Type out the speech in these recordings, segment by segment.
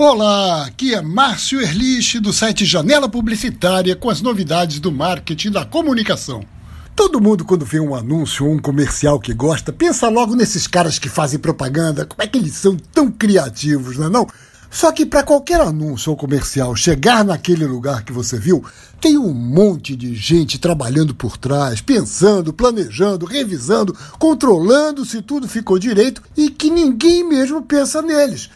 Olá, aqui é Márcio Erlich do site Janela Publicitária com as novidades do marketing da comunicação. Todo mundo, quando vê um anúncio ou um comercial que gosta, pensa logo nesses caras que fazem propaganda. Como é que eles são tão criativos, não é? Não? Só que para qualquer anúncio ou comercial chegar naquele lugar que você viu, tem um monte de gente trabalhando por trás, pensando, planejando, revisando, controlando se tudo ficou direito e que ninguém mesmo pensa neles.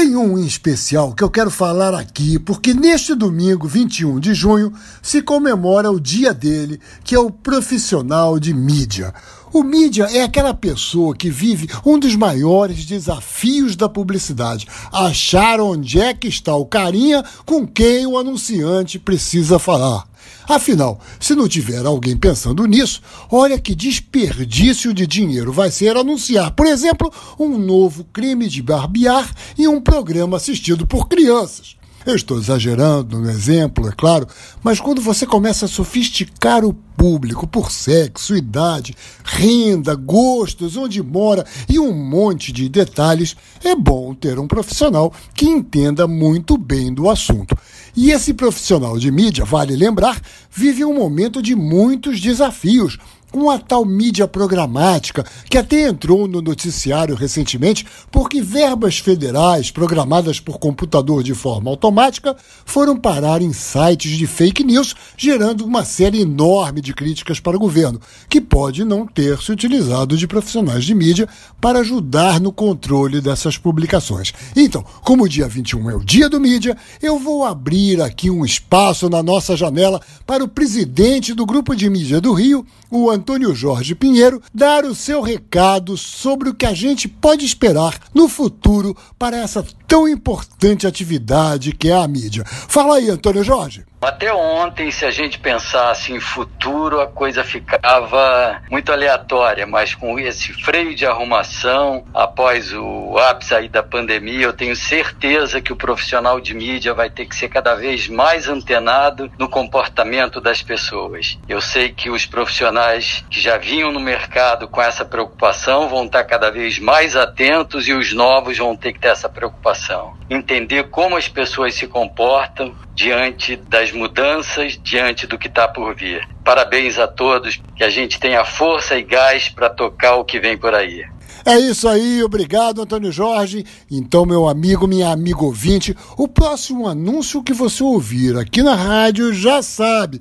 Tem um em especial que eu quero falar aqui, porque neste domingo, 21 de junho, se comemora o dia dele, que é o profissional de mídia. O mídia é aquela pessoa que vive um dos maiores desafios da publicidade: achar onde é que está o carinha com quem o anunciante precisa falar. Afinal, se não tiver alguém pensando nisso, olha que desperdício de dinheiro vai ser anunciar, por exemplo, um novo crime de barbear em um programa assistido por crianças. Eu estou exagerando no exemplo, é claro, mas quando você começa a sofisticar o público por sexo, idade, renda, gostos, onde mora e um monte de detalhes, é bom ter um profissional que entenda muito bem do assunto. E esse profissional de mídia, vale lembrar, vive um momento de muitos desafios com a tal mídia programática, que até entrou no noticiário recentemente, porque verbas federais programadas por computador de forma automática foram parar em sites de fake news, gerando uma série enorme de críticas para o governo, que pode não ter se utilizado de profissionais de mídia para ajudar no controle dessas publicações. Então, como o dia 21 é o dia do mídia, eu vou abrir aqui um espaço na nossa janela para o presidente do Grupo de Mídia do Rio, o Antônio Jorge Pinheiro, dar o seu recado sobre o que a gente pode esperar no futuro para essa tão importante atividade que é a mídia. Fala aí, Antônio Jorge. Até ontem, se a gente pensasse em futuro, a coisa ficava muito aleatória, mas com esse freio de arrumação, após o ápice aí da pandemia, eu tenho certeza que o profissional de mídia vai ter que ser cada vez mais antenado no comportamento das pessoas. Eu sei que os profissionais que já vinham no mercado com essa preocupação vão estar cada vez mais atentos e os novos vão ter que ter essa preocupação. Entender como as pessoas se comportam diante das mudanças, diante do que está por vir. Parabéns a todos, que a gente tenha força e gás para tocar o que vem por aí. É isso aí, obrigado, Antônio Jorge. Então, meu amigo, minha amiga ouvinte, o próximo anúncio que você ouvir aqui na rádio já sabe.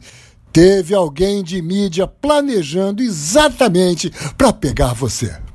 Teve alguém de mídia planejando exatamente para pegar você.